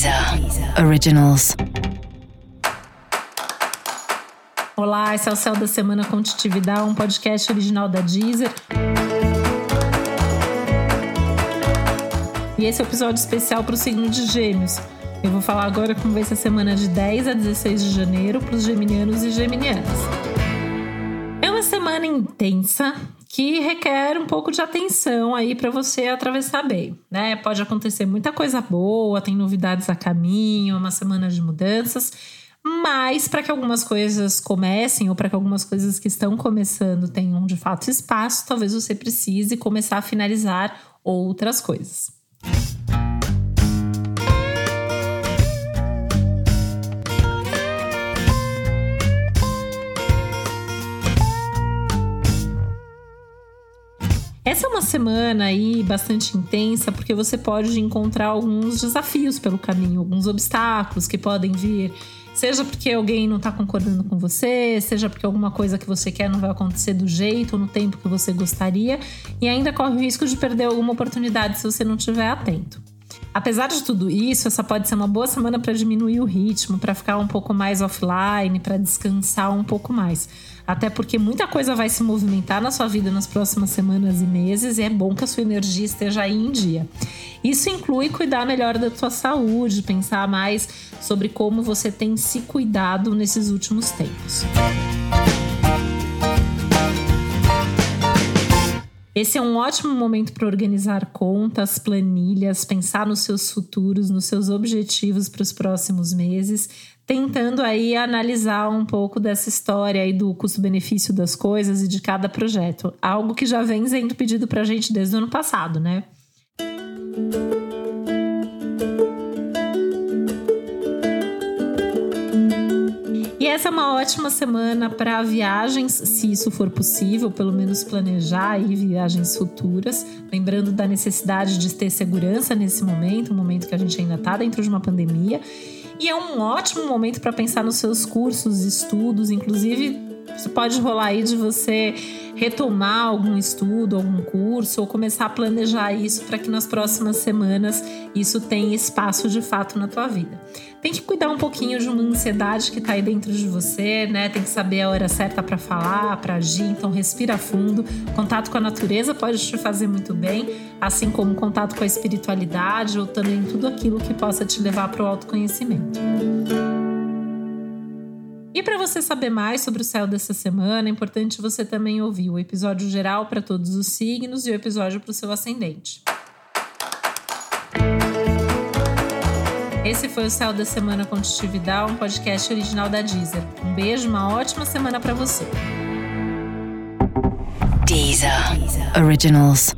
Deezer Originals. Olá, esse é o Céu da Semana Contitividade, um podcast original da Deezer. E esse é o um episódio especial para o signo de Gêmeos. Eu vou falar agora como vai ser a semana de 10 a 16 de janeiro para os geminianos e geminianas. É uma semana intensa, que requer um pouco de atenção aí para você atravessar bem, né? Pode acontecer muita coisa boa, tem novidades a caminho, uma semana de mudanças, mas para que algumas coisas comecem ou para que algumas coisas que estão começando tenham de fato espaço, talvez você precise começar a finalizar outras coisas. Essa é uma semana aí bastante intensa, porque você pode encontrar alguns desafios pelo caminho, alguns obstáculos que podem vir. Seja porque alguém não está concordando com você, seja porque alguma coisa que você quer não vai acontecer do jeito ou no tempo que você gostaria, e ainda corre o risco de perder alguma oportunidade se você não estiver atento. Apesar de tudo isso, essa pode ser uma boa semana para diminuir o ritmo, para ficar um pouco mais offline, para descansar um pouco mais. Até porque muita coisa vai se movimentar na sua vida nas próximas semanas e meses e é bom que a sua energia esteja aí em dia. Isso inclui cuidar melhor da sua saúde, pensar mais sobre como você tem se cuidado nesses últimos tempos. Esse é um ótimo momento para organizar contas, planilhas, pensar nos seus futuros, nos seus objetivos para os próximos meses, tentando aí analisar um pouco dessa história aí do custo-benefício das coisas e de cada projeto. Algo que já vem sendo pedido para a gente desde o ano passado, né? Essa é uma ótima semana para viagens, se isso for possível, pelo menos planejar aí viagens futuras, lembrando da necessidade de ter segurança nesse momento, um momento que a gente ainda está dentro de uma pandemia. E é um ótimo momento para pensar nos seus cursos, estudos, inclusive isso pode rolar aí de você retomar algum estudo, algum curso, ou começar a planejar isso para que nas próximas semanas isso tenha espaço de fato na tua vida. Tem que cuidar um pouquinho de uma ansiedade que está aí dentro de você, né? Tem que saber a hora certa para falar, para agir, então respira fundo. Contato com a natureza pode te fazer muito bem, assim como contato com a espiritualidade ou também tudo aquilo que possa te levar para o autoconhecimento. E para você saber mais sobre o céu dessa semana, é importante você também ouvir o episódio geral para todos os signos e o episódio para o seu ascendente. Esse foi o Céu da Semana Contitividade, um podcast original da Deezer. Um beijo, uma ótima semana para você. Deezer. Originals.